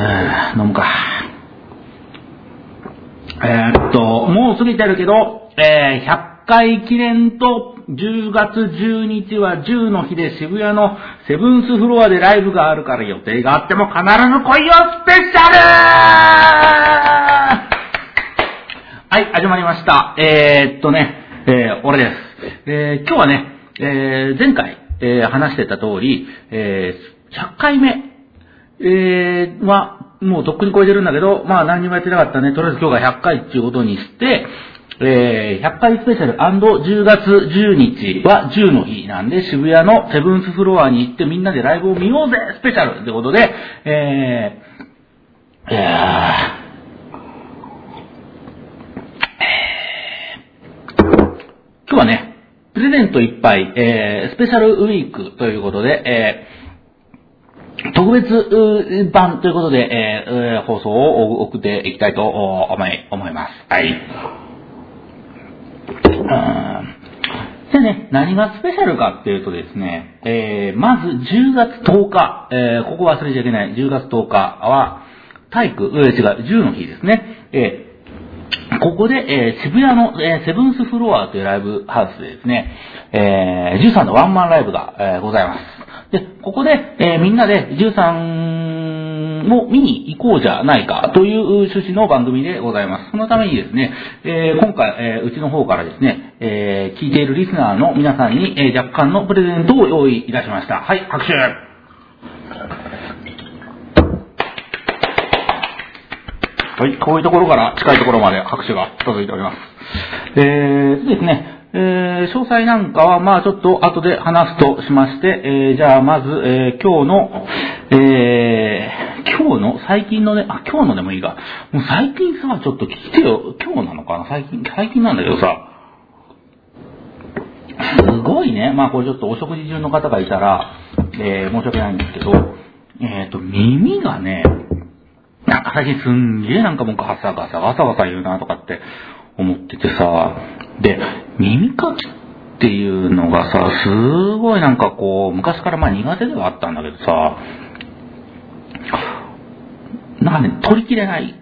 え飲むか。えーっと、もう過ぎてるけど、えー100回記念と10月10日は10の日で渋谷のセブンスフロアでライブがあるから予定があっても必ず来いよスペシャルはい、始まりました。えーっとね、えー俺です。えー今日はね、えー前回、えー話してた通り、えー100回目、えー、は、もうとっくに超えてるんだけど、まあ何にもやってなかったね。とりあえず今日が100回っていうことにして、えー、100回スペシャル &10 月10日は10の日なんで、渋谷のセブンスフロアに行ってみんなでライブを見ようぜスペシャルってことで、えー、いやー今日はね、プレゼントいっぱい、えー、スペシャルウィークということで、えー、特別版ということで、えー放送を送っていきたいと思い思います。はい。でね、何がスペシャルかっていうとですね、えー、まず10月10日、えー、ここ忘れちゃいけない、10月10日は、体育、えー違う、10の日ですね。えーここで、えー渋谷の、えーセブンスフロアというライブハウスでですね、えー、13のワンマンライブが、えございます。で、ここで、えーみんなで13を見に行こうじゃないかという趣旨の番組でございます。そのためにですね、えー今回、えーうちの方からですね、え聞いているリスナーの皆さんに、え若干のプレゼントを用意いたしました。はい、拍手はい、こういうところから近いところまで拍手が続いております。えー、ですね、えー、詳細なんかは、まあちょっと後で話すとしまして、えー、じゃあまず、えー、今日の、えー、今日の、最近のね、あ、今日のでもいいが、もう最近さ、ちょっと聞いてよ、今日なのかな？最近、最近なんだけどさ、すごいね。まあこれちょっとお食事中の方がいたら、えー、申し訳ないんですけど、えっ、と、耳がね、なんか最近すんげえなんかもうガサガサガサガサ言うなとかって思っててさ、で、耳かきっていうのがさ、すごいなんかこう、昔からまあ苦手ではあったんだけどさ、なんかね、取りきれない。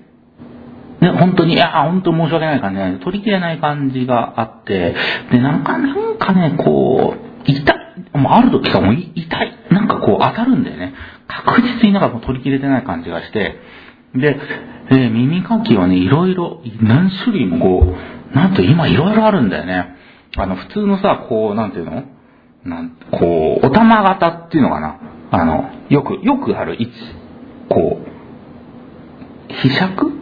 ね、本当に、いや、本当申し訳ない感じなんで、取りきれない感じがあって、で、なんか、なんかね、こう、痛い。もうある時かも痛い。なんかこう当たるんだよね。確実になんかもう取りきれてない感じがして。で、えー耳かきはね、いろいろ、何種類もこう、なんと今いろいろあるんだよね。あの、普通のさ、こう、なんていうの？なんこう、お玉型っていうのかな？あの、よく、よくある位置。こう、被尺っ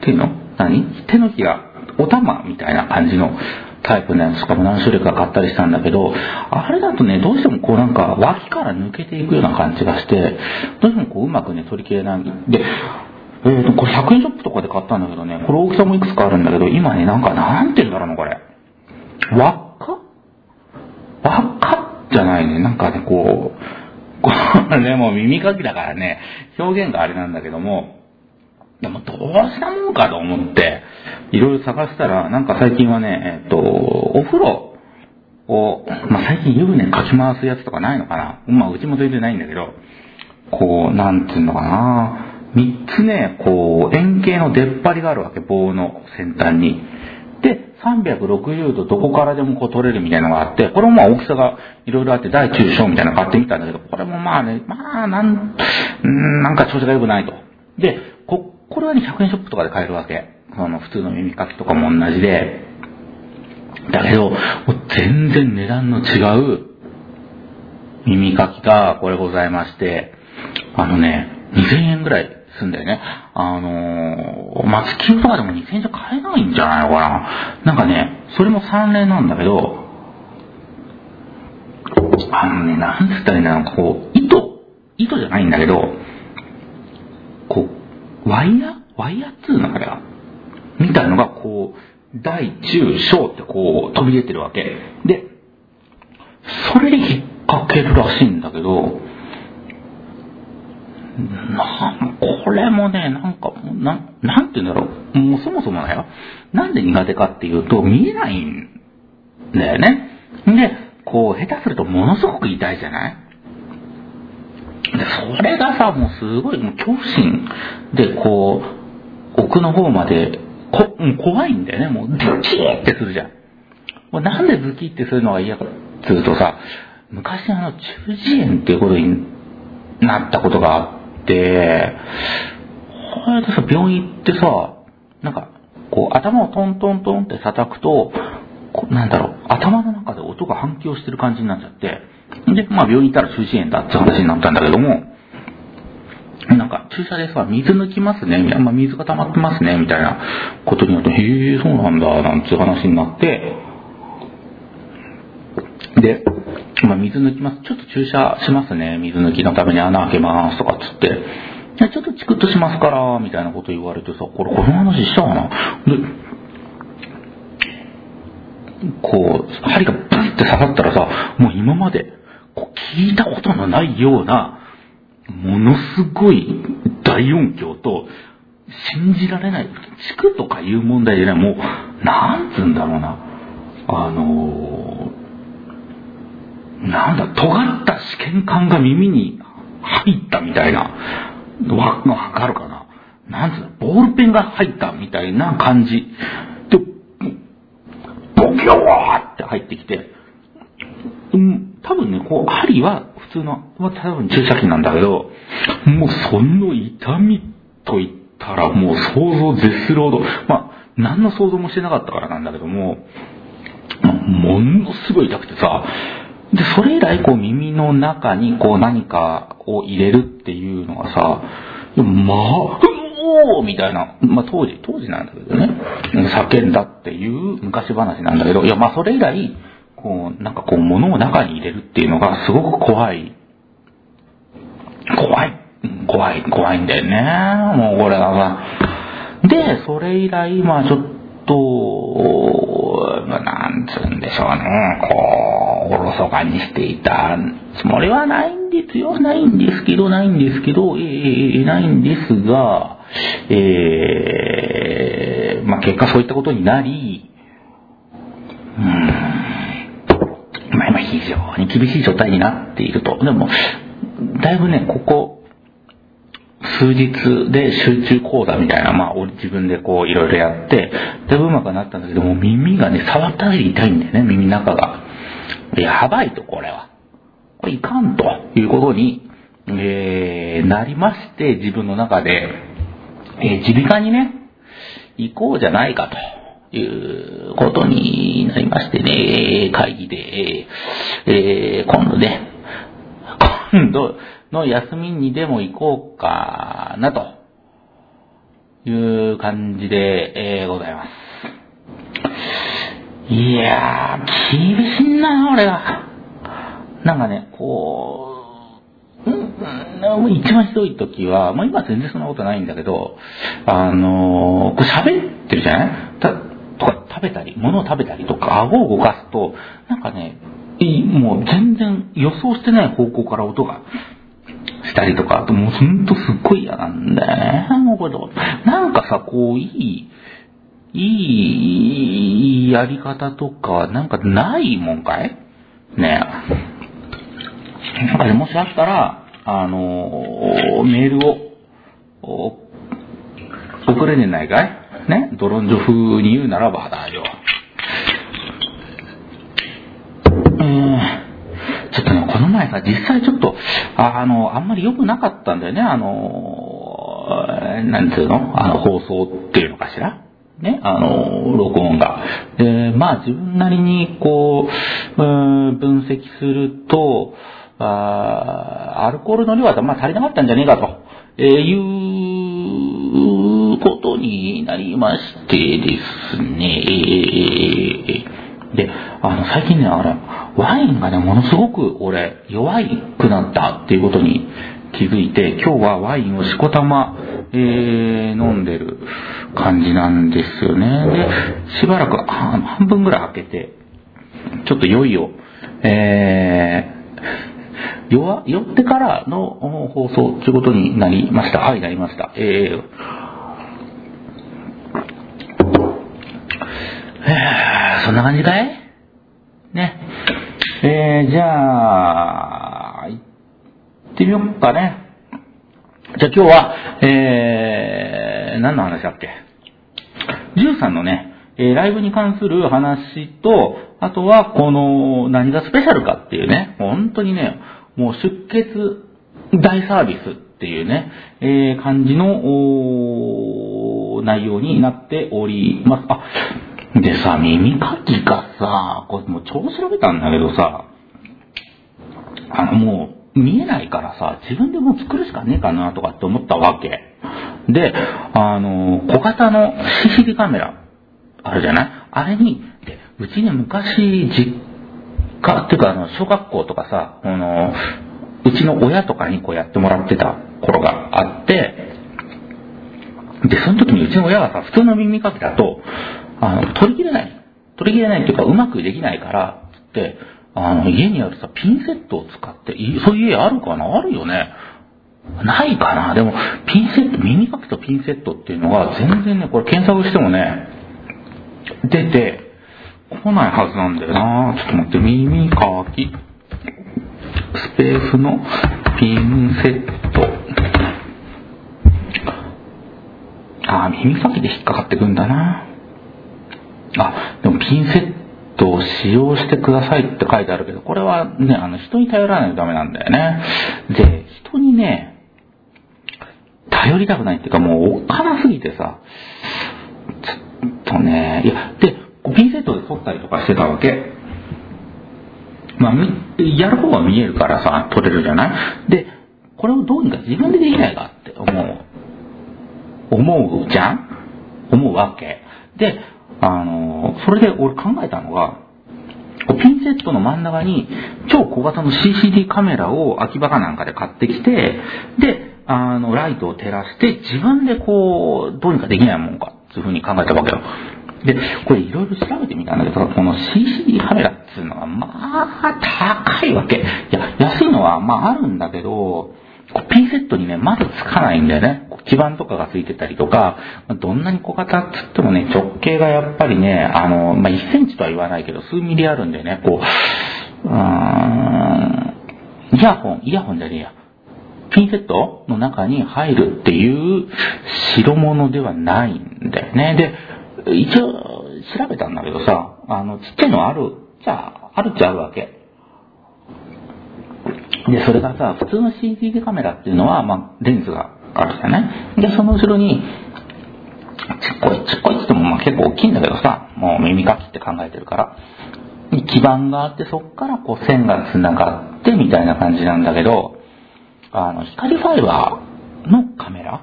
ていうの？何？手のひら、お玉みたいな感じのタイプのやつしかも何種類か買ったりしたんだけど、あれだとね、どうしてもこうなんか脇から抜けていくような感じがして、どうしてもこううまくね、取りきれない。で、えーと、これ100円ショップとかで買ったんだけどね、これ大きさもいくつかあるんだけど、今ね、なんかなんて言うんだろうな、これ。輪っか？輪っかじゃないね、なんかね、こう、これも耳かきだからね、表現があれなんだけども、でもどうしたもんかと思って、いろいろ探したら、なんか最近はね、えっと、お風呂を、まあ、最近湯船かき回すやつとかないのかな。まあ、うちも全然ないんだけど、こう、なんていうのかな。三つね、こう、円形の出っ張りがあるわけ、棒の先端に。で、360度どこからでもこう取れるみたいなのがあって、これもまあ大きさがいろいろあって、大中小みたいなの買ってみたんだけど、これもまあね、まあ、なん、うーなんか調子が良くないと。で、こ、これはね、100円ショップとかで買えるわけ。その普通の耳かきとかも同じで。だけど、全然値段の違う耳かきがこれございまして、あのね、2000円ぐらいすんだよね。あのー、松金とかでも2000円じゃ買えないんじゃないのかな。なんかね、それも3連なんだけど、あのね、なんつったらいいんだろう、こう、糸、糸じゃないんだけど、こう、ワイヤ？ーワイヤーっつうのかな？みたいのが、こう、大、中、小ってこう、飛び出てるわけ。で、それで引っ掛けるらしいんだけど、なんこれもね、なんか、ななんて言うんだろう。もうそもそもだよ。なんで苦手かっていうと、見えないんだよね。で、こう、下手するとものすごく痛いじゃない？でそれがさ、もうすごい、もう恐怖心で、こう、奥の方まで、こ、怖いんだよね。もう、ズキーってするじゃん。もうなんでズキーってするのが嫌かっていうとさ、昔あの、中耳炎っていうことになったことがあって、これでさ、病院行ってさ、なんか、こう、頭をトントントンって叩くと、なんだろう、頭の中で音が反響してる感じになっちゃって、で、まあ病院行ったら中耳炎だって話になったんだけども、なんか注射でさ、水抜きますね、まあ、水が溜まってますね、みたいなことになると、へえ、そうなんだ、なんて話になって、で、まあ、水抜きます。ちょっと注射しますね。水抜きのために穴開けます。とかっつって。ちょっとチクッとしますから、みたいなこと言われてさ、これこの話したかな？で、こう、針がブッて刺さったらさ、もう今までこう聞いたことのないような、ものすごい大音響と、信じられない、地区とかいう問題じゃない、もう、なんつうんだろうな、あのー、なんだ、尖った試験管が耳に入ったみたいな、わ、わかるかな？なんつうの、ボールペンが入ったみたいな感じ。で、ボキョーって入ってきて、うん、多分ね、こう、針は普通の、まあ、多分注射器なんだけど、もうその痛みと言ったらもう想像絶するほど、まあ、何の想像もしてなかったからなんだけども、ものすごい痛くてさ、で、それ以来こう耳の中にこう何かを入れるっていうのがさ、まあ、おーみたいな、まあ当時、当時なんだけどね、叫んだっていう昔話なんだけど、いやまあそれ以来、こう、なんかこう物を中に入れるっていうのがすごく怖い。怖い。怖い、怖いんだよね。もうこれがさ。で、それ以来、まあちょっと、なんつうんでしょうね。こう、おろそかにしていたつもりはないんですよ。ないんですけど、ないんですけど、えー、ないんですが、えー、まあ結果そういったことになり、うんまあ今非常に厳しい状態になっていると。でも、だいぶね、ここ、数日で集中講座みたいな、まあ、自分でこう、いろいろやって、だいぶうまくなったんだけども、耳がね、触っただけで痛いんだよね、耳の中が。やばいと、これは。これいかんということに、えー、なりまして、自分の中で、え耳鼻科にね、行こうじゃないかと。いうことになりましてね、会議で、えー、今度ね、今度の休みにでも行こうかな、という感じで、えー、ございます。いやー、厳しいな、俺は。なんかね、こう、うん、一番ひどい時は、もう今全然そんなことないんだけど、あのー、これ喋ってるじゃない？とか食べたり、物を食べたりとか、顎を動かすと、なんかね、もう全然予想してない方向から音がしたりとか、あともうほんとすっごい嫌なんだよね。なんかさ、こう、いい、いいやり方とか、なんかないもんかい？ねなんかね、もしあったら、あのー、メールを、送れねえないかい？ね、ドロンジョ風に言うならばだよ。えー、ちょっとね、この前さ、実際ちょっと、ああの、あんまり良くなかったんだよね、あの、なんていうの？あの、放送っていうのかしら？ね、あの、録音が。で、まあ自分なりにこう、うん分析すると、あアルコールの量はまあ足りなかったんじゃねえかと、えー、いうことになりましてですね、で、あの、最近ね、あれ、ワインがね、ものすごく俺、弱いくなったっていうことに気づいて、今日はワインをしこたま、えー、飲んでる感じなんですよね。で、しばらく半分ぐらい開けて、ちょっと酔いを、えー、酔酔ってからの放送ということになりました。はい、なりました。えーえー、そんな感じかい？ね。えー、じゃあ、行っってみよっかね。じゃあ今日は、えー、何の話だっけ？?13 のね、え、ライブに関する話と、あとはこの何がスペシャルかっていうね、本当にね、もう出血大サービスっていうね、えー、感じの内容になっております。あ、でさ、耳かきがさ、これもう超調べたんだけどさ、あのもう見えないからさ、自分でもう作るしかねえかなとかって思ったわけ。で、あの、小型の CCD カメラあるじゃない？あれに、で、うちね、昔、実家っていうか、あの、小学校とかさ、あの、うちの親とかにこうやってもらってた頃があって、で、その時にうちの親がさ、普通の耳かきだと、あの、取り切れない。取り切れないっていうか、うまくできないから、つって、あの、家にあるさ、ピンセットを使って、そういう家あるかな？あるよね。ないかなでも、ピンセット、耳かきとピンセットっていうのが全然ね、これ検索してもね、出て来ないはずなんだよなちょっと待って、耳かき、スペースのピンセット。あ、耳かきで引っかかってくんだなあ、でもピンセットを使用してくださいって書いてあるけど、これはね、あの、人に頼らないとダメなんだよね。で、人にね、頼りたくないっていうかもうおっかなすぎてさ、ちょっとね、いや、で、ピンセットで撮ったりとかしてたわけ。まあ、やる方は見えるからさ、撮れるじゃない？で、これをどうにか自分でできないかって思う。思うじゃん？思うわけ。で、あの、それで俺考えたのが、ピンセットの真ん中に超小型の CCD カメラを秋葉かなんかで買ってきて、で、あの、ライトを照らして自分でこう、どうにかできないもんか、そういうふうに考えたわけよ。で、これいろいろ調べてみたんだけど、この CCD カメラっていうのは、まあ、高いわけ。いや、安いのは、まああるんだけど、ピンセットにね、まずつかないんだよね。基板とかがついてたりとか、どんなに小型っつってもね、直径がやっぱりね、あの、まあ、1センチとは言わないけど、数ミリあるんでね、こう、うーん、イヤホン、イヤホンじゃねえや。ピンセットの中に入るっていう代物ではないんだよね。で、一応調べたんだけどさ、あの、ちっちゃいのある、じゃあ、あるっちゃあるわけ。で、それがさ、普通の CCD カメラっていうのは、まあ、レンズがあるじゃない？で、その後ろに、ちっこい、ちっこいって言ってもまあ結構大きいんだけどさ、もう耳かきって考えてるから、基板があって、そっからこう線が繋がってみたいな感じなんだけど、あの、光ファイバーのカメラ？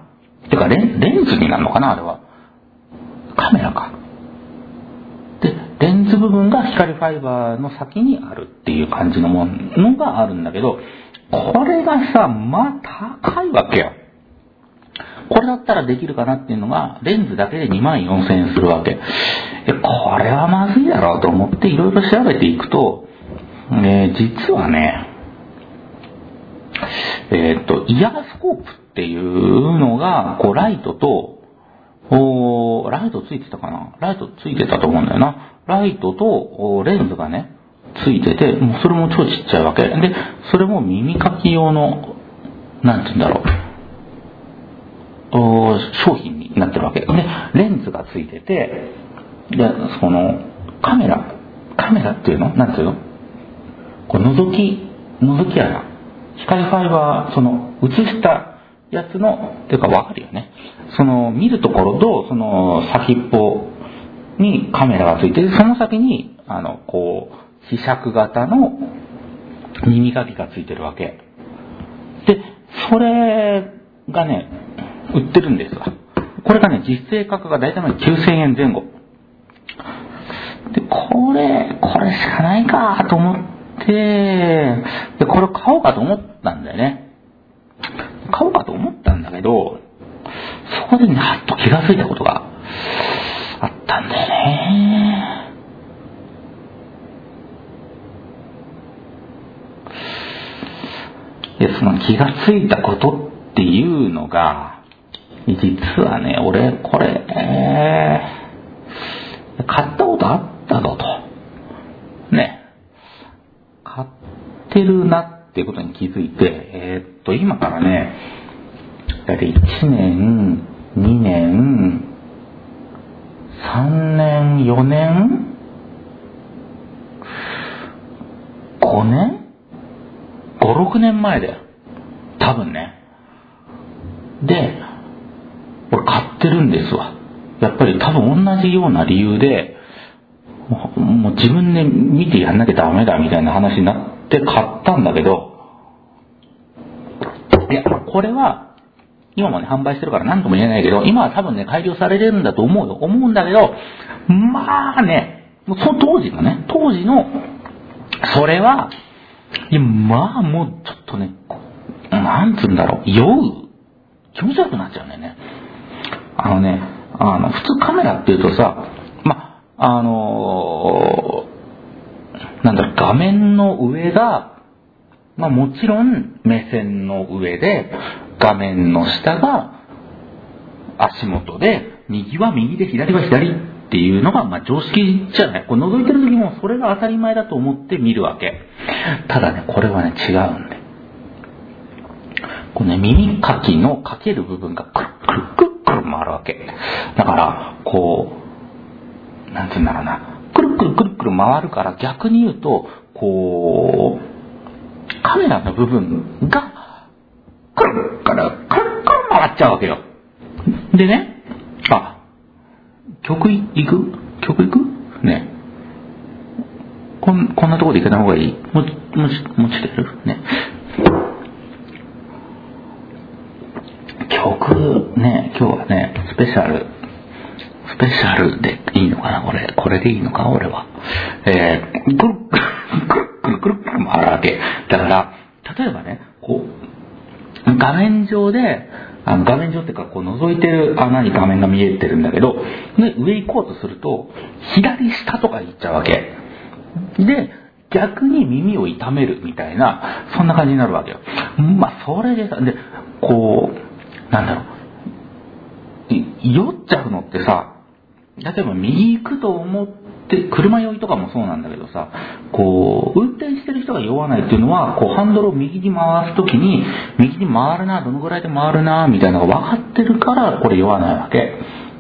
てかレン、レンズになるのかな？あれは。カメラか。で、レンズ部分が光ファイバーの先にあるっていう感じのものがあるんだけど、これがさ、まあ高いわけよ。これだったらできるかなっていうのが、レンズだけで2万4000円するわけ。これはまずいだろうと思っていろいろ調べていくと、えー、実はね、えっ、と、イヤースコープっていうのが、こう、ライトと、おライトついてたかな？ライトついてたと思うんだよな。ライトとレンズがね、ついてて、もうそれも超ちっちゃいわけ。で、それも耳かき用の、なんて言うんだろう。お商品になってるわけ。で、レンズがついてて、で、その、カメラ、カメラっていうの？なんていうの？こう覗き、覗き穴。光ファイバー、その、映したやつの、っていうかわかるよね。その、見るところと、その、先っぽにカメラがついてその先に、あの、こう、磁石型の耳かきがついてるわけ。で、それがね、売ってるんですわ。これがね、実勢価格が大体9000円前後。で、これ、これしかないかと思って、で、これ買おうかと思ったんだよね。買おうかと思ったんだけど、そこでね、はっと気がついたことがあったんだよね。で、その気がついたことっていうのが、実はね、俺、これ、えー、買ったことあったぞと。ね。ってるなっていうことに気づいて、えー、っと、今からね、だいたい1年、2年、3年、4年 ?5 年 ?5、6年前だよ。多分ね。で、俺買ってるんですわ。やっぱり多分同じような理由で、もう自分で見てやんなきゃダメだみたいな話になって買ったんだけど、いや、これは、今もね、販売してるから何とも言えないけど、今は多分ね、改良されてるんだと思うよ。思うんだけど、まあね、その当時のね、当時の、それは、いや、まあもうちょっとね、なんつうんだろう、酔う気持ち悪くなっちゃうんだよね。あのね、あの、普通カメラっていうとさ、ま、あの、なんだろ、画面の上が、まあもちろん目線の上で、画面の下が足元で、右は右で左は左っていうのが、まあ常識じゃない。こう覗いてる時もそれが当たり前だと思って見るわけ。ただね、これはね、違うんで。このね、耳かきのかける部分がくるくるくるくる回るわけ。だから、こう、なんて言うんだろうな。くるくるくるくる回るから逆に言うと、こう、カメラの部分が、くるくるくるくる回っちゃうわけよ。でね、あ、曲行く？曲行く？ね。こん、こんなとこで行かない方がいい？も、もち、もちてる？ね。曲、ね、今日はね、スペシャル、スペシャルでいいのかな？これ。これでいいのか？俺は。えー、くるくるくるくるくる回るわけ。だから、例えばね、こう、画面上で、あの画面上っていうか、こう覗いてる穴に画面が見えてるんだけど、で、上行こうとすると、左下とか行っちゃうわけ。で、逆に耳を痛めるみたいな、そんな感じになるわけよ。まあ、それでさ、で、こう、なんだろう、酔っちゃうのってさ、例えば右行くと思って、車酔いとかもそうなんだけどさ、こう、運転してる人が酔わないっていうのは、こう、ハンドルを右に回すときに、右に回るな、どのぐらいで回るな、みたいなのが分かってるから、これ酔わないわけ。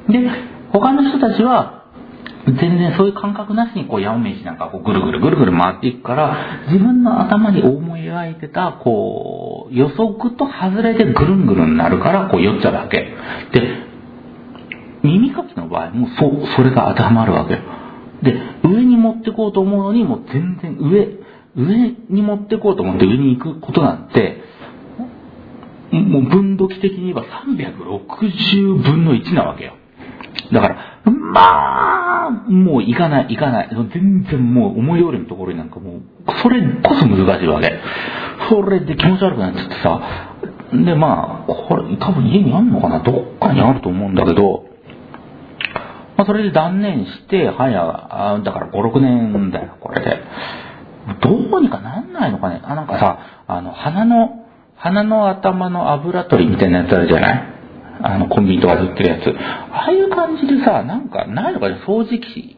で、他の人たちは、全然そういう感覚なしにこう山道なんかこうぐるぐるぐるぐる回っていくから自分の頭に思い描いてたこう予測と外れてぐるんぐるんなるからこう酔っちゃうわけ。で、耳かきの場合もそう、それが当てはまるわけよ。で、上に持ってこうと思うのにもう全然上、上に持ってこうと思って上に行くことなんて、もう分度器的に言えば360分の1なわけよ。だから、まあ、もう行かない、行かない。全然もう思い通りのところになんかもう、それこそ難しいわけ。それで気持ち悪くなっちゃってさ、でまあ、これ多分家にあんのかな？どっかにあると思うんだけど、まあそれで断念して、はや、だから5、6年だよ、これで。どうにかなんないのかねあ、なんかさ、あの、鼻の、鼻の頭の油取りみたいなやつあるじゃない？あの、コンビニとかで売ってるやつ。ああいう感じでさ、なんか、ないのかね？掃除機。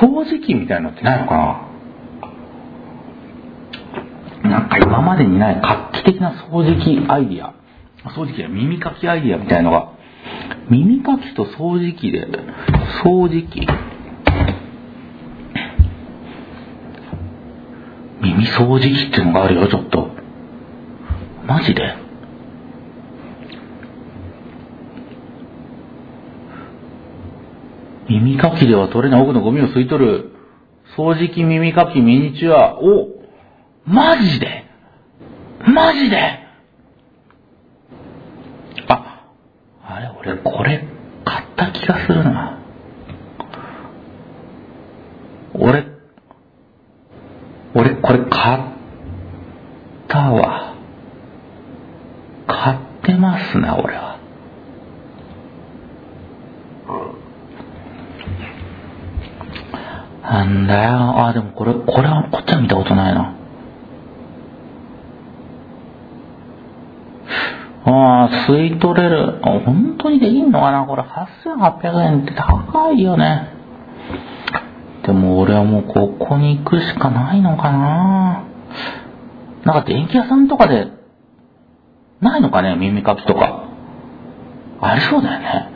掃除機みたいなのってないのかな？なんか今までにない画期的な掃除機アイディア。掃除機や耳かきアイディアみたいのが。耳かきと掃除機で、掃除機。耳掃除機ってのがあるよ、ちょっと。マジで？耳かきでは取れない奥のゴミを吸い取る、掃除機耳かきミニチュア、おマジで？マジであ、あれ、俺これ買った気がするな。俺、俺これ買ったわ。買ってますね、俺は。なんだよ。あ、でもこれ、これはこっちは見たことないな。ああ、吸い取れる。本当にできんのかな？これ8800円って高いよね。でも俺はもうここに行くしかないのかな？なんか電気屋さんとかで、ないのかね、耳かきとか。ありそうだよね。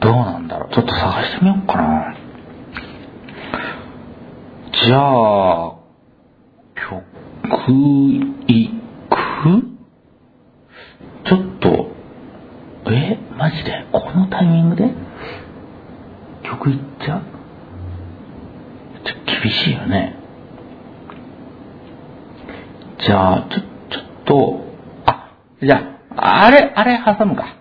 どうなんだろう。ちょっと探してみようかな。じゃあ、曲いくちょっと、えマジでこのタイミングで曲いっちゃうちょっと厳しいよね。じゃあ、ちょ、ちょっと、あ、じゃあ、あれ、あれ挟むか。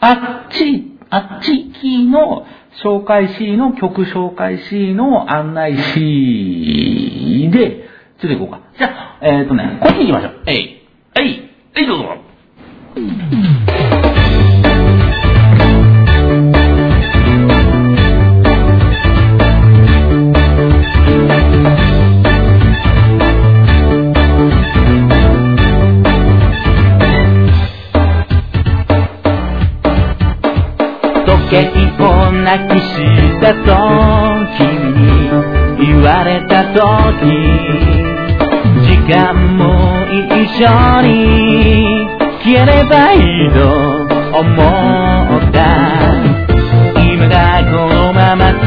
あっち、あっちキーの紹介 C の曲紹介 C の案内 C で、ちょっと行こうか。じゃあ、えっ、ー、とね、こっち行きましょう。えい、えい、えい、どうぞ。時。時間も一緒に消えればいいと思った。今がこのまま続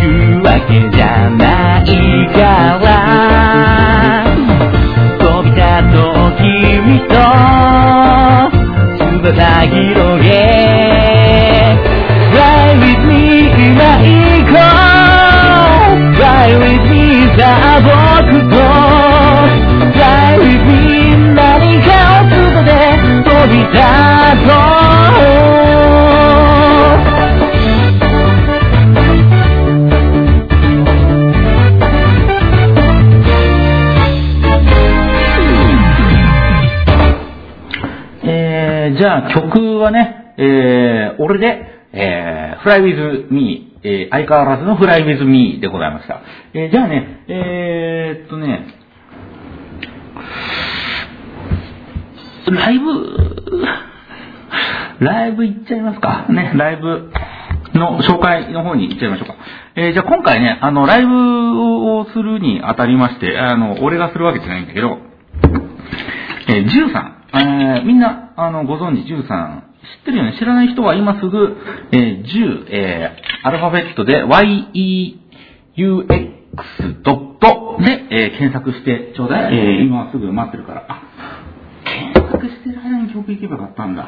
くわけじゃないから。飛び立とう君と。翼広じゃあ曲はね、えー、俺で、えー、フライウィズミー、えー、相変わらずのフライウィズミーでございました。えー、じゃあね、えー、っとね、ライブ、ライブ行っちゃいますか。ね、ライブの紹介の方に行っちゃいましょうか。えー、じゃあ今回ね、あの、ライブをするにあたりまして、あの、俺がするわけじゃないんだけど、えー、13、えー、みんな、あの、ご存知、13、知ってるよね？知らない人は今すぐ、えー、10、えー、アルファベットで YEUX ドットで、えー、検索してちょうだい。えー、今すぐ待ってるから。あ、検索してる間に曲行けばよかったんだ。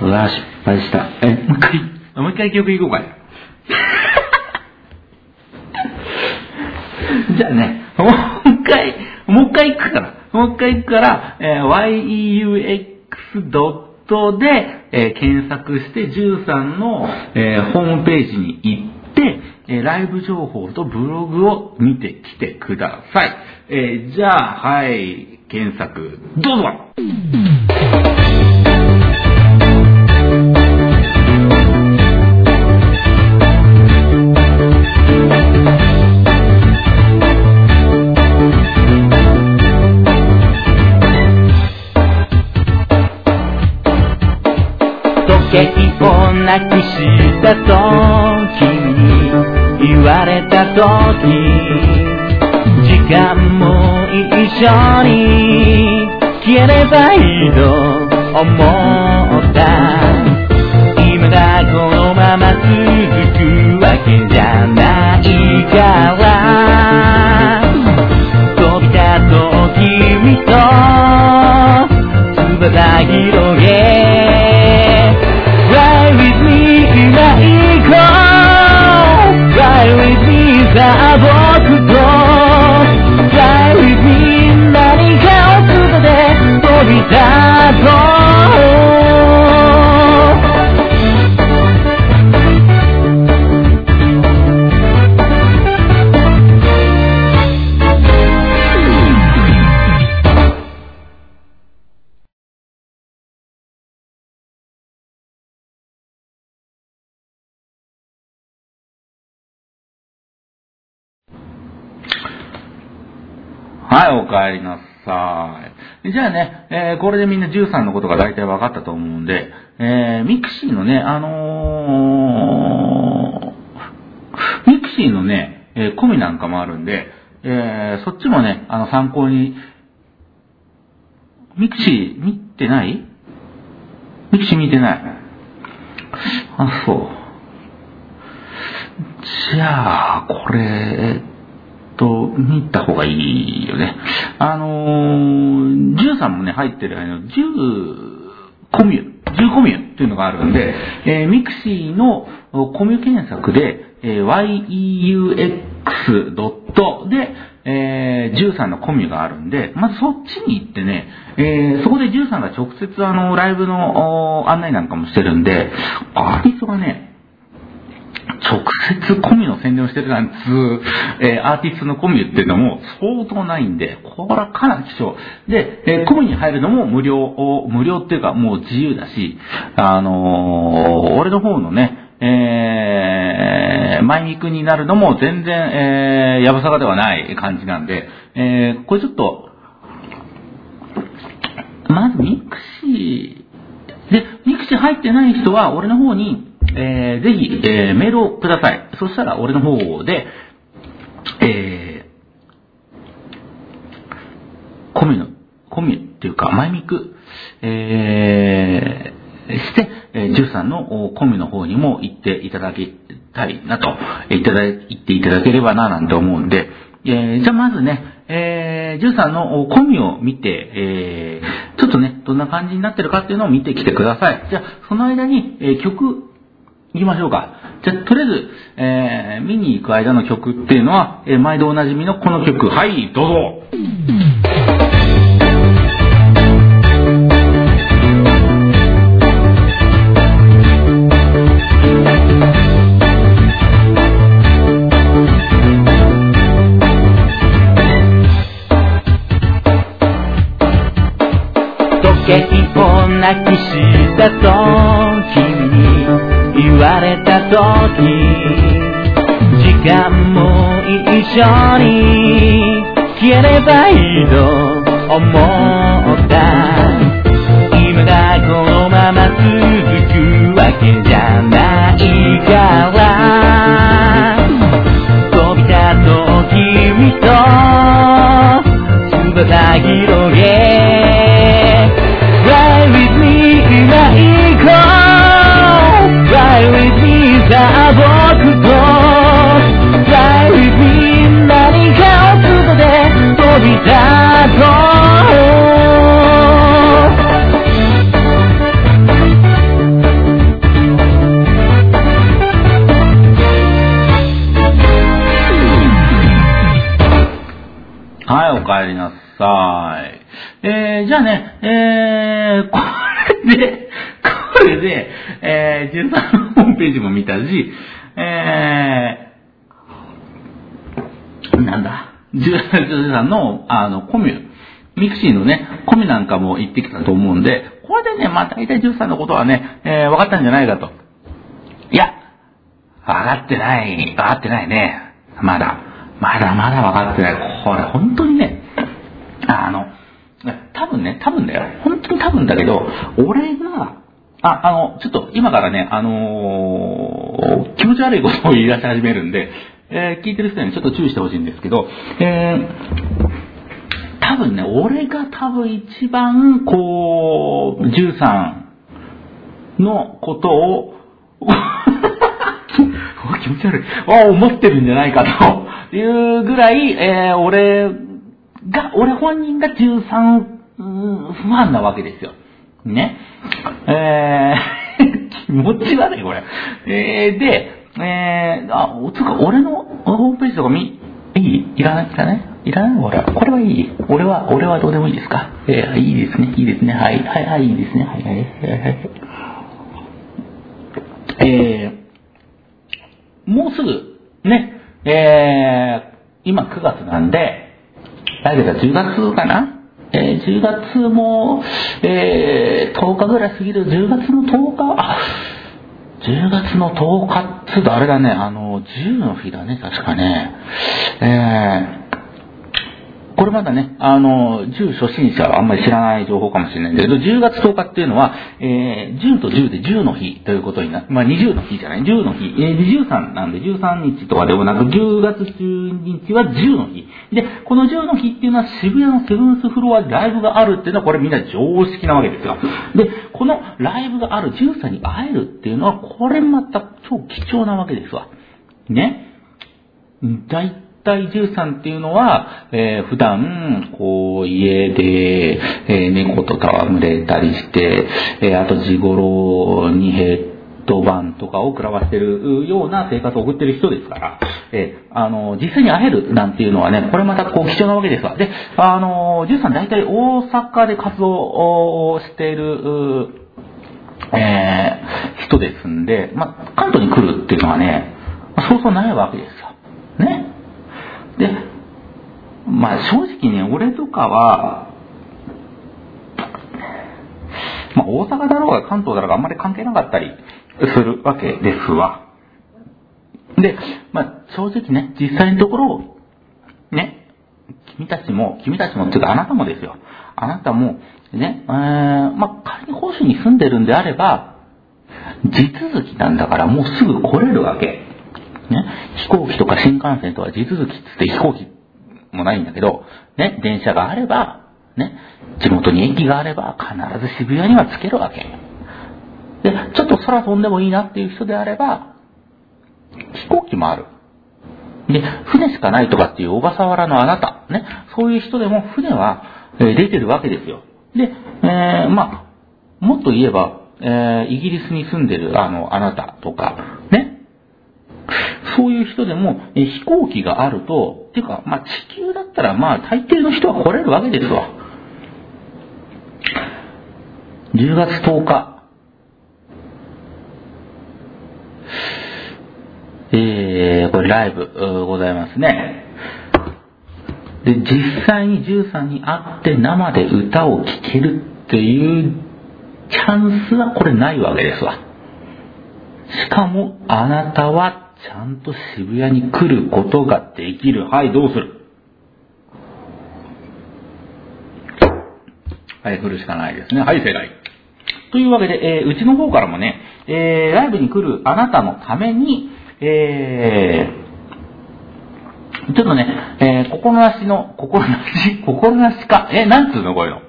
うわ、失敗した。え、もう一回、もう一回曲行こうかね。じゃあね、もう一回、もう一回行くから、もう一回行くから、えー、YEUX ドットで、えー、検索して、13の、えー、ホームページに行って、え、ライブ情報とブログを見てきてください。えじゃあ、はい、検索、どうぞをなくしたと君に言われた時時間も一緒に消えればいいと思った。今がこのまま続くわけじゃないから。飛び立とう君と翼広げはい、お帰りなさい。じゃあね、えー、これでみんな Yeuxさんのことが大体分かったと思うんで、えー、ミクシーのね、あのー、ミクシーのね、えー、コミュなんかもあるんで、えー、そっちもね、あの、参考に、ミクシー見てない？ミクシー見てない。あ、そう。じゃあ、これ、えっと、見た方がいいよね。あのー、13もね、入ってる、あの、 Yeuxコミュ、 Yeuxコミュっていうのがあるんで、えー、ミクシーのコミュ検索で、えー、yeux で、えー、 Yeuxさんのコミュがあるんで、まずそっちに行ってね、えー、そこで Yeuxさんが直接あの、ライブの案内なんかもしてるんで、アーティストがね、直接コミの宣伝をしてるなんつう、えー、アーティストのコミっていうのも相当ないんで、これはかなり貴重。で、えー、コミに入るのも無料、無料っていうかもう自由だし、あのー、俺の方のね、えー、マイミクになるのも全然、えー、やぶさかではない感じなんで、えー、これちょっと、まずミクシー、で、ミクシー入ってない人は俺の方に、えー、ぜひ、えー、メールをください。そしたら俺の方で、えー、コミュの、コミュっていうか、マイミク、えー、して、えー、 Yeuxさんのコミュの方にも行っていただきたいなと、いただ、言っていただければななんて思うんで、えー、じゃあまずね、えー、13のコミを見て、えー、ちょっとね、どんな感じになってるかっていうのを見てきてください。じゃあ、その間に、えー、曲、行きましょうか。じゃあ、とりあえず、えー、見に行く間の曲っていうのは、えー、毎度おなじみのこの曲。はい、どうぞ。結をなくしたと君に言われた時時間も一緒に消えればいいと思った。今がこのまま続くわけじゃないから飛び立とう君と翼広げYeuxさんの、あの、コミュ、ミクシーのね、コミュなんかも行ってきたと思うんで、これでね、まあ大体 Yeuxさんのことはね、えー、分かったんじゃないかと。いや、分かってない、分かってないね。まだ、まだまだ分かってない。これ本当にね、あの、多分ね、多分だよ。本当に多分だけど、俺が、あ、あの、ちょっと今からね、あのー、気持ち悪いことを言い出し始めるんで、えー、聞いてる人にちょっと注意してほしいんですけど、えー、多分ね、俺が多分一番、こう、13のことを、気持ち悪い。あ思ってるんじゃないかというぐらい、えー、俺が、俺本人が13、不安なわけですよ。ね。えー、気持ち悪い、これ。えー、で、えー、あ、つか、俺のホームページとか見、いい？いらない？いらない？いらない？俺は。これはいい俺は、俺はどうでもいいですか？えー、いいですね。いいですね。はい、はい、はい、いいですね。はい、はい、はい、はい。えー、もうすぐ、ね、えー、今9月なんで、来月は10月かな？えー、10月も、えー、10日ぐらい過ぎる、10月の10日、あ、10月の10日っつうとあれだね、あの、10の日だね、確かね。えー、これまだね、あの、銃初心者はあんまり知らない情報かもしれないんだけど、10月10日っていうのは、えー、10と10で10の日ということになるまあ20の日じゃない、10の日、えー、13なんで13日とかでもなく、10月12日は10の日。で、この10の日っていうのは渋谷のセブンスフロアでライブがあるっていうのは、これみんな常識なわけですよ。で、このライブがある13に会えるっていうのは、これまた超貴重なわけですわ。ね。大体13っていうのは、えー、普段、こう、家で、えー、猫と戯れたりして、えー、あと地頃にヘッドバンとかを食らわしてるような生活を送ってる人ですから、えー、あの、実際に会えるなんていうのはね、これまたこう貴重なわけですわ。で、あの、13大体大阪で活動をしている、えー、人ですんで、まあ、関東に来るっていうのはね、そうそうないわけですよ。ね。で、まあ正直ね、俺とかは、まあ大阪だろうが関東だろうがあんまり関係なかったりするわけですわ。で、まあ正直ね、実際のところ、ね、君たちも、君たちもっていうかあなたもですよ。あなたも、ね、えー、まあ仮に本州に住んでるんであれば、地続きなんだからもうすぐ来れるわけ。ね、飛行機とか新幹線とは地続きっつって飛行機もないんだけど、ね、電車があれば、ね、地元に駅があれば必ず渋谷には着けるわけ。で、ちょっと空飛んでもいいなっていう人であれば、飛行機もある。で、船しかないとかっていう小笠原のあなた、ね、そういう人でも船は出てるわけですよ。で、えー、まあ、もっと言えば、えー、イギリスに住んでるあの、あなたとか、そういう人でも、え飛行機があると、ていうか、まあ、地球だったら、まあ、大抵の人は来れるわけですわ。10月10日。えー、これライブございますね。で、実際に13に会って生で歌を聴けるっていうチャンスはこれないわけですわ。しかも、あなたはちゃんと渋谷に来ることができる。はい、どうする？はい、来るしかないですね。はい、正解。というわけで、えー、うちの方からもね、えー、ライブに来るあなたのために、えー、ちょっとね、えー、心なしの、心なし、心なしか、え、なんつうのこういうの？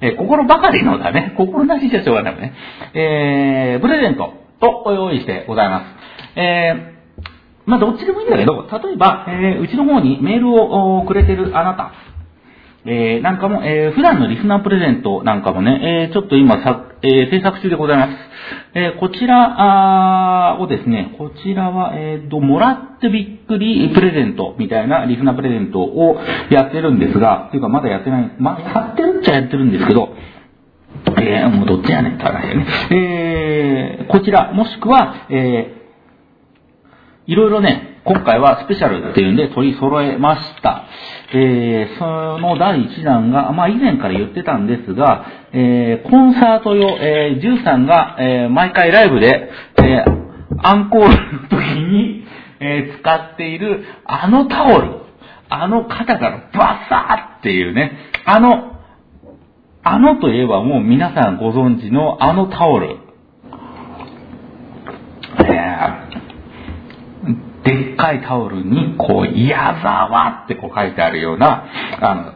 えー、心ばかりのだね。心なしじゃしょうがないね。えー、プレゼントと用意してございます。えー、まあ、どっちでもいいんだけど、例えば、えー、うちの方にメールをくれてるあなた、えー、なんかも、えー、普段のリスナープレゼントなんかもね、えー、ちょっと今さ、えー、制作中でございます。えー、こちらあをですね、こちらは、えーと、もらってびっくりプレゼントみたいなリスナープレゼントをやってるんですが、っていうかまだやってない、まあ、やってるっちゃやってるんですけど、えー、もうどっちやねんって話ね。えー、こちら、もしくは、えー、いろいろね、今回はスペシャルっていうんで取り揃えました。えー、その第1弾が、まあ以前から言ってたんですが、えー、コンサート用、えー、ジュさんが、えー、毎回ライブで、えー、アンコールの時に、えー、使っているあのタオル、あの肩からバサーっていうね、あの、あのといえばもう皆さんご存知のあのタオル。えーでっかいタオルに、こう、矢沢ってこう書いてあるような、あの、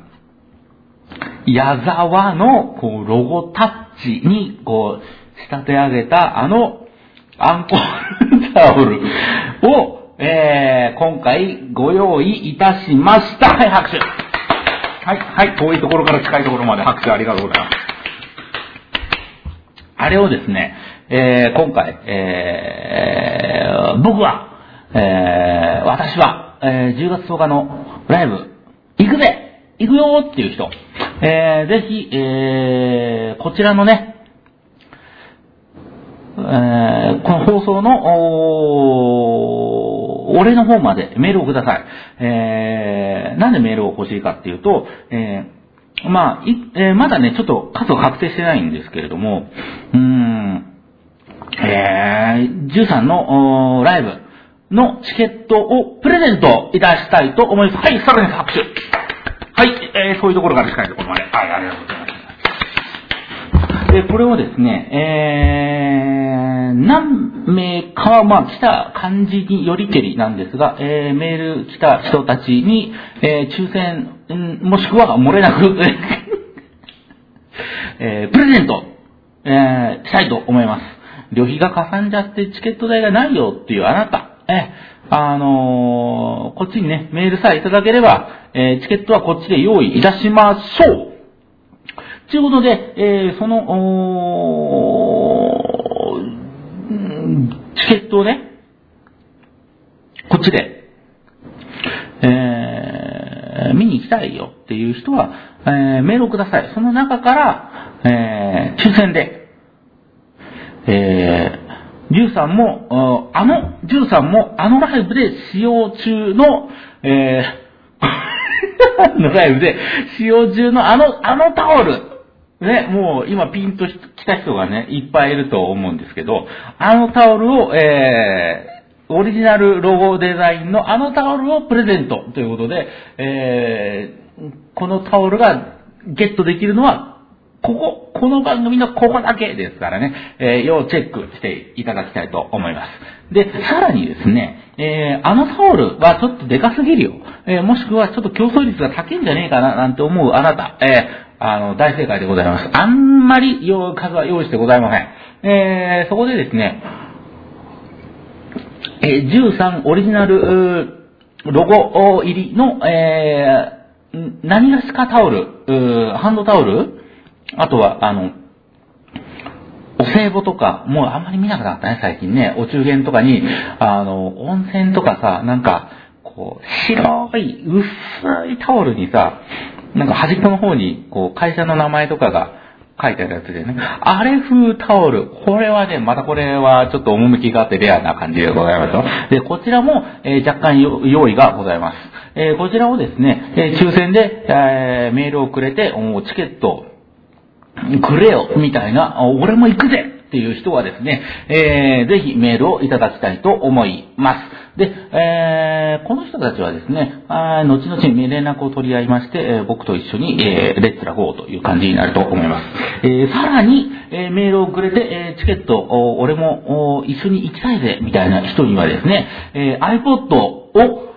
矢沢の、こう、ロゴタッチに、こう、仕立て上げた、あの、アンコールタオルを、えー、今回ご用意いたしました。はい、拍手。はい、はい、遠いところから近いところまで拍手ありがとうございます。あれをですね、えー、今回、えー、僕は、えー、私は、えー、10月10日のライブ、行くぜ行くよーっていう人、えー、ぜひ、えー、こちらのね、えー、この放送の、お俺の方までメールをください。えー、なんでメールを欲しいかっていうと、えー、まあ、い、えー、まだね、ちょっと数は確定してないんですけれども、うーん、えー、13のライブ、のチケットをプレゼントいたしたいと思います。はい、さらに拍手。はい、えー、そういうところから近いところまで。はい、ありがとうございます。で、これをですね、えー、何名かは、まあ、来た感じによりけりなんですが、えー、メール来た人たちに、えー、抽選、んもしくは漏れなく、えー、プレゼント、えー、したいと思います。旅費がかさんじゃってチケット代がないよっていうあなた、え、あのー、こっちにね、メールさえいただければ、えー、チケットはこっちで用意いたしましょうということで、えー、その、おチケットをね、こっちで、えー、見に行きたいよっていう人は、えー、メールをください。その中から、えー、抽選で、えー、ジューさんも、あの、ジューさんもあのライブで使用中の、えー、のライブで使用中のあの、あのタオル、ね、もう今ピンと来た人がね、いっぱいいると思うんですけど、あのタオルを、えー、オリジナルロゴデザインのあのタオルをプレゼントということで、えー、このタオルがゲットできるのはここ、この番組のここだけですからね、えー、要チェックしていただきたいと思います。で、さらにですね、えー、あのタオルはちょっとでかすぎるよ。えー、もしくはちょっと競争率が高いんじゃねえかななんて思うあなた、え、あの、大正解でございます。あんまり用数は用意してございません。え、そこでですね、え、13オリジナル、ロゴ入りの、え、何がしかタオル、ハンドタオルあとは、あの、お歳暮とか、もうあんまり見なくなったね、最近ね。お中元とかに、あの、温泉とかさ、なんか、こう、白い、薄いタオルにさ、なんか端っこの方に、こう、会社の名前とかが書いてあるやつでね。あれ風タオル。これはね、またこれはちょっと趣があってレアな感じでございますよ。で、こちらも、えー、若干用意がございます。えー、こちらをですね、えー、抽選で、えメールをくれて、チケットくれよ、みたいな、俺も行くぜっていう人はですね、えー、ぜひメールをいただきたいと思います。で、えー、この人たちはですね、あ後々連絡を取り合いまして、えー、僕と一緒に、えー、レッツラゴーという感じになると思います。えー、さらに、えー、メールをくれて、えー、チケット、俺も一緒に行きたいぜ、みたいな人にはですね、えー、iPod を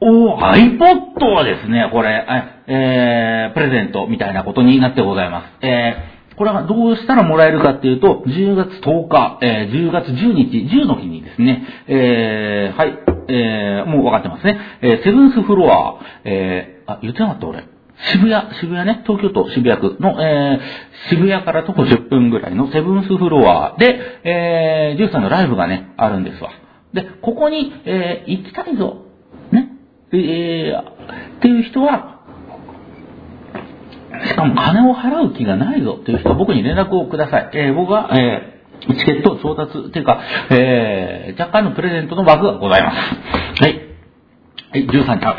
お iPod はですね、これ、えー、プレゼントみたいなことになってございます。えー、これはどうしたらもらえるかっていうと、10月10日、えー、10月10日、10の日にですね、えー、はい、えー、もう分かってますね。えー、セブンスフロア、えー、あ、言ってなかった俺。渋谷、渋谷ね、東京都渋谷区の、えー、渋谷から徒歩10分ぐらいのセブンスフロアで、えー、ジューさんのライブがね、あるんですわ。で、ここに、えー、行きたいぞ、えー、っていう人は、しかも金を払う気がないぞっていう人は僕に連絡をください。えー、僕は、えー、チケット調達っていうか、えー、若干のプレゼントの枠がございます。はい。はい、13着。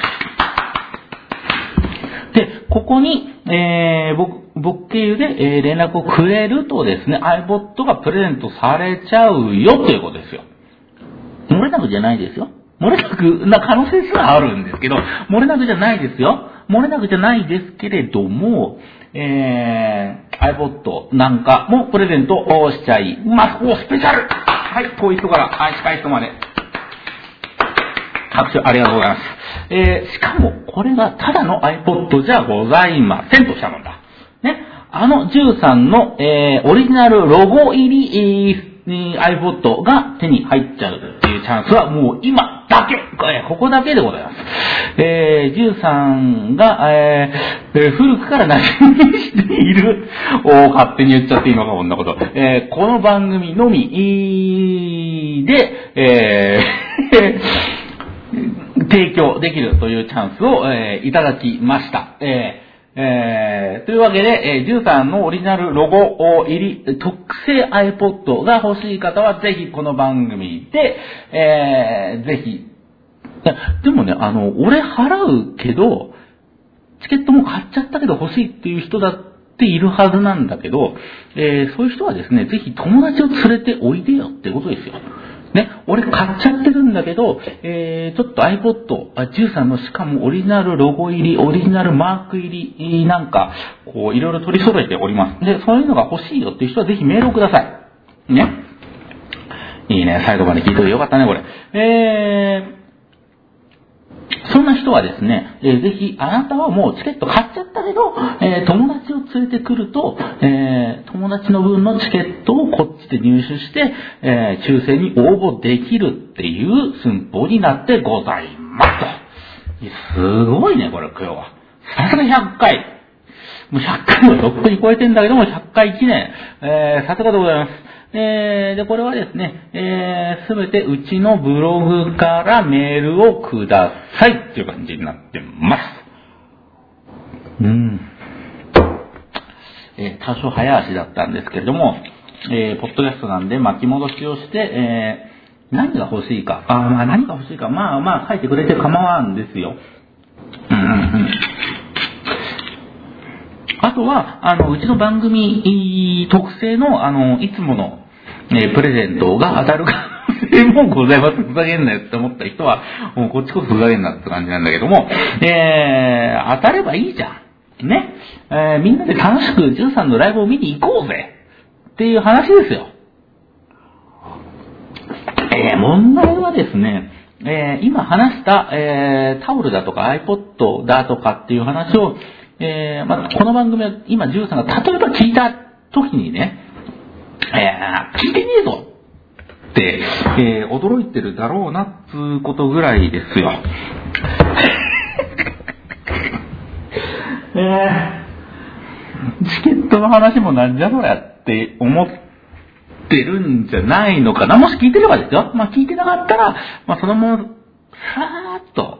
で、ここに、えー、僕、僕経由で、えー、連絡をくれるとですね、iPod がプレゼントされちゃうよということですよ。漏れなくじゃないですよ。漏れなくな可能性すらあるんですけど、漏れなくじゃないですよ。漏れなくじゃないですけれども、えー、iPod なんかもプレゼントをしちゃいます。お、スペシャルはい、こういう人から、はい、近い人まで。拍手ありがとうございます。えー、しかも、これがただの iPod じゃございませんとしたもんだ。ね。あの13の、えー、オリジナルロゴ入り、えー、iPod が手に入っちゃうっていうチャンスはもう今だけ、ここだけでございます。えー、13が、えー、古くから馴染みしている、お勝手に言っちゃっていいのか、こんなこと。えー、この番組のみで、えー、提供できるというチャンスを、えー、いただきました。えーえー、というわけで、えー、13のオリジナルロゴを入り特製 iPod が欲しい方はぜひこの番組で、えー、ぜひ。でもね、あの、俺払うけど、チケットも買っちゃったけど欲しいっていう人だっているはずなんだけど、えー、そういう人はですね、ぜひ友達を連れておいでよってことですよ。ね、俺買っちゃってるんだけど、えー、ちょっと iPod13 のしかもオリジナルロゴ入り、オリジナルマーク入り、なんか、こう、いろいろ取り揃えております。で、そういうのが欲しいよっていう人はぜひメールをください。ね。いいね、最後まで聞いといてよかったね、これ。えー、そんな人はですね、えー、ぜひ、あなたはもうチケット買っちゃったけど、えー、友達を連れてくると、えー、友達の分のチケットをこっちで入手して、え抽選に応募できるっていう寸法になってございます。すごいね、これ、今日は。さすが100回。もう100回はとっくに超えてんだけども、100回記念。えさすがでございます。えー、で、これはですね、えー、すべてうちのブログからメールをくださいっていう感じになってます。うん。えー、多少早足だったんですけれども、えー、ポッドキャストなんで巻き戻しをして、えー、何が欲しいか。あまあ何が欲しいか。まあまあ書いてくれて構わんですよ。うんうんうん。あとは、あの、うちの番組特製の、あの、いつもの、え、プレゼントが当たる可能性もございます。ふざけんなよって思った人は、もうこっちこそふざけんなって感じなんだけども、えー、当たればいいじゃん。ね。えー、みんなで楽しくジュンさんのライブを見に行こうぜ。っていう話ですよ。えー、問題はですね、えー、今話した、えー、タオルだとか iPod だとかっていう話を、えー、まあ、この番組は今、ジュンさんが例えば聞いた時にね、えー、聞いてねえぞって、えー、驚いてるだろうなっつうことぐらいですよ。えー、チケットの話もなんじゃそりゃって思ってるんじゃないのかな。もし聞いてればですよ。まあ聞いてなかったら、まあそのまま、さーっと、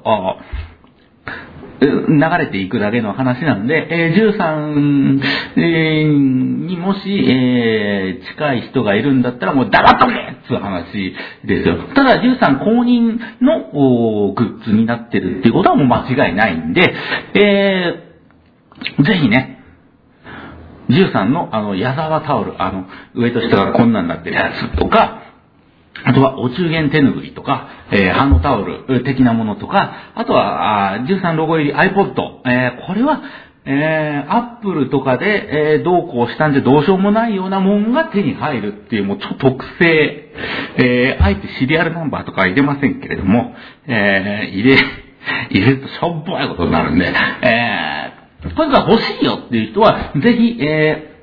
流れていくだけの話なんで、えー、13、え、にもし、えー、近い人がいるんだったらもう黙っとけっていう話ですよ。ただ13公認のグッズになってるっていうことはもう間違いないんで、えー、ぜひね、13のあの矢沢タオル、あの上と下がこんなんなってるやつとか、あとは、お中元手ぬぐいとか、えー、ハンドタオル的なものとか、あとは、あ13ロゴ入り iPod、えー、これは、えー、アップルとかで、えー、どうこうしたんじゃどうしようもないようなもんが手に入るっていう、もう超特製、えー、あえてシリアルナンバーとか入れませんけれども、えー、入れ、入れるとしょっぽいことになるんで、えー、これが欲しいよっていう人は、ぜひ、え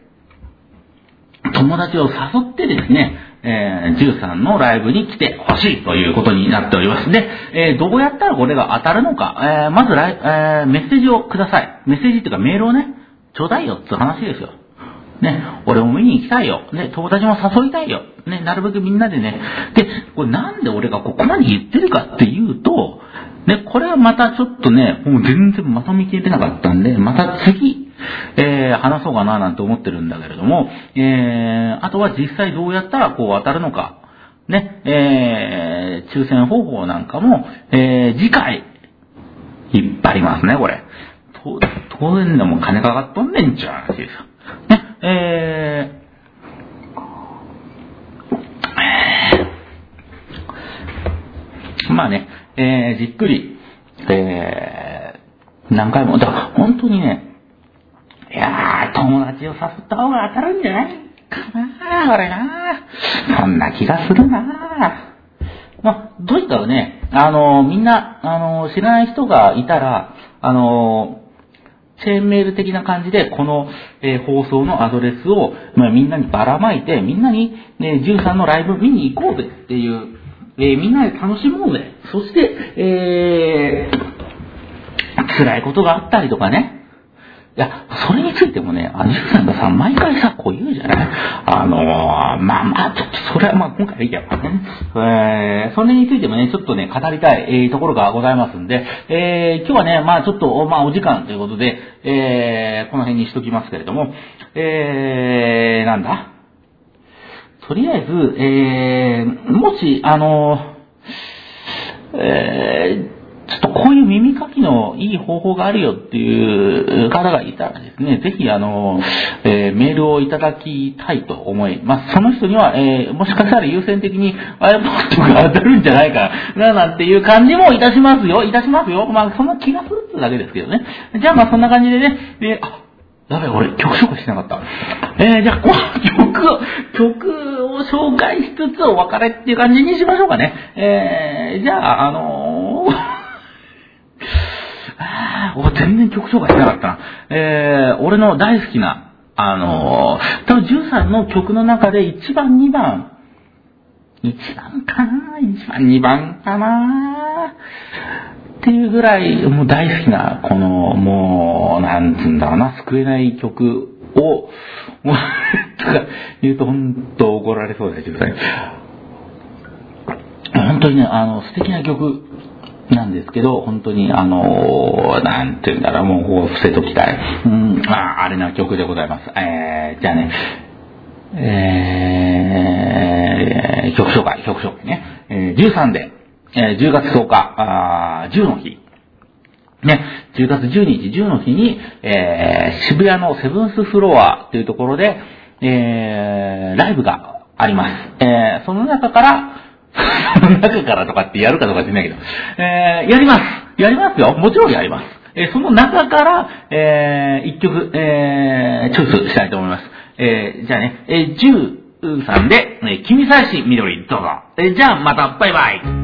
ー、友達を誘ってですね、えー、13のライブに来てほしいということになっております。で、えー、どうやったらこれが当たるのか、えー、まずライ、え、メッセージをください。メッセージっていうかメールをね、ちょうだいよって話ですよ。ね、俺も見に行きたいよ。ね、友達も誘いたいよ。ね、なるべくみんなでね。で、これなんで俺がここまで言ってるかっていうと、ね、これはまたちょっとね、もう全然まとめきれてなかったんで、また次、えー、話そうかななんて思ってるんだけれども、えー、あとは実際どうやったらこう当たるのか、ね、えー、抽選方法なんかも、えー、次回、引っ張りますね、これ。当然でも金かかっとんねんちゅう話ですよ。ね、えー、まあね、えー、じっくり、えー、何回も、だから本当にね、いやー、友達を誘った方が当たるんじゃない？かなこれな。そんな気がするな。まあ、とにかくね、あの、みんな、あの、知らない人がいたら、あの、チェーンメール的な感じで、この、えー、放送のアドレスを、まあ、みんなにばらまいて、みんなに、ね、13のライブ見に行こうぜっていう、えー、みんなで楽しもうぜ。そして、えー、辛いことがあったりとかね、いや、それについてもね、あの、ゆうさんがさ、毎回さ、こう言うじゃない？あのー、まあまあ、ちょっとそれはまあ今回はいいや、ね。えー、それについてもね、ちょっとね、語りたい、えー、ところがございますんで、えー、今日はね、まあちょっと、まあお時間ということで、えー、この辺にしときますけれども、えー、なんだ？とりあえず、えー、もし、あのー、えー、ちょっとこういう耳かきのいい方法があるよっていう方がいたらですね、ぜひあの、えー、メールをいただきたいと思います。その人には、えー、もしかしたら優先的に iPod が当たるんじゃないかな、なんていう感じもいたしますよ。いたしますよ。まあ、そんな気がするってだけですけどね。じゃあまあそんな感じでね、えー、あ、やべえ、俺曲紹介しなかった。えー、じゃあこの曲を、曲を紹介しつつお別れっていう感じにしましょうかね。えー、じゃあ、あのー ああ、全然曲紹介しなかったな。えー、俺の大好きな、あのー、多分13の曲の中で1番、2番、1番かな ?1 番、2番かな？っていうぐらい、もう大好きな、この、もう、なんつうんだろうな、救えない曲を、もう、とか言うと本当怒られそうだよ、13。本当にね、あの、素敵な曲なんですけど、本当にあのー、なんて言うんだろう、もうこう伏せときたい。うん、ああれな曲でございます。えー、じゃあね、えー、曲紹介、曲紹介ね。えー、13で、えー、10月10日、あ10の日。ね、10月12日、10の日に、えー、渋谷のセブンスフロアというところで、えー、ライブがあります。えー、その中から、中からとかってやるかとかって言うんだけど、えー、やりますやりますよもちろんやります。えー、その中から、えー、一曲、えー、チョイスしたいと思います。えー、じゃあね、えー、13で、えー、君さし緑、どうぞ。えー、じゃあまた、バイバイ。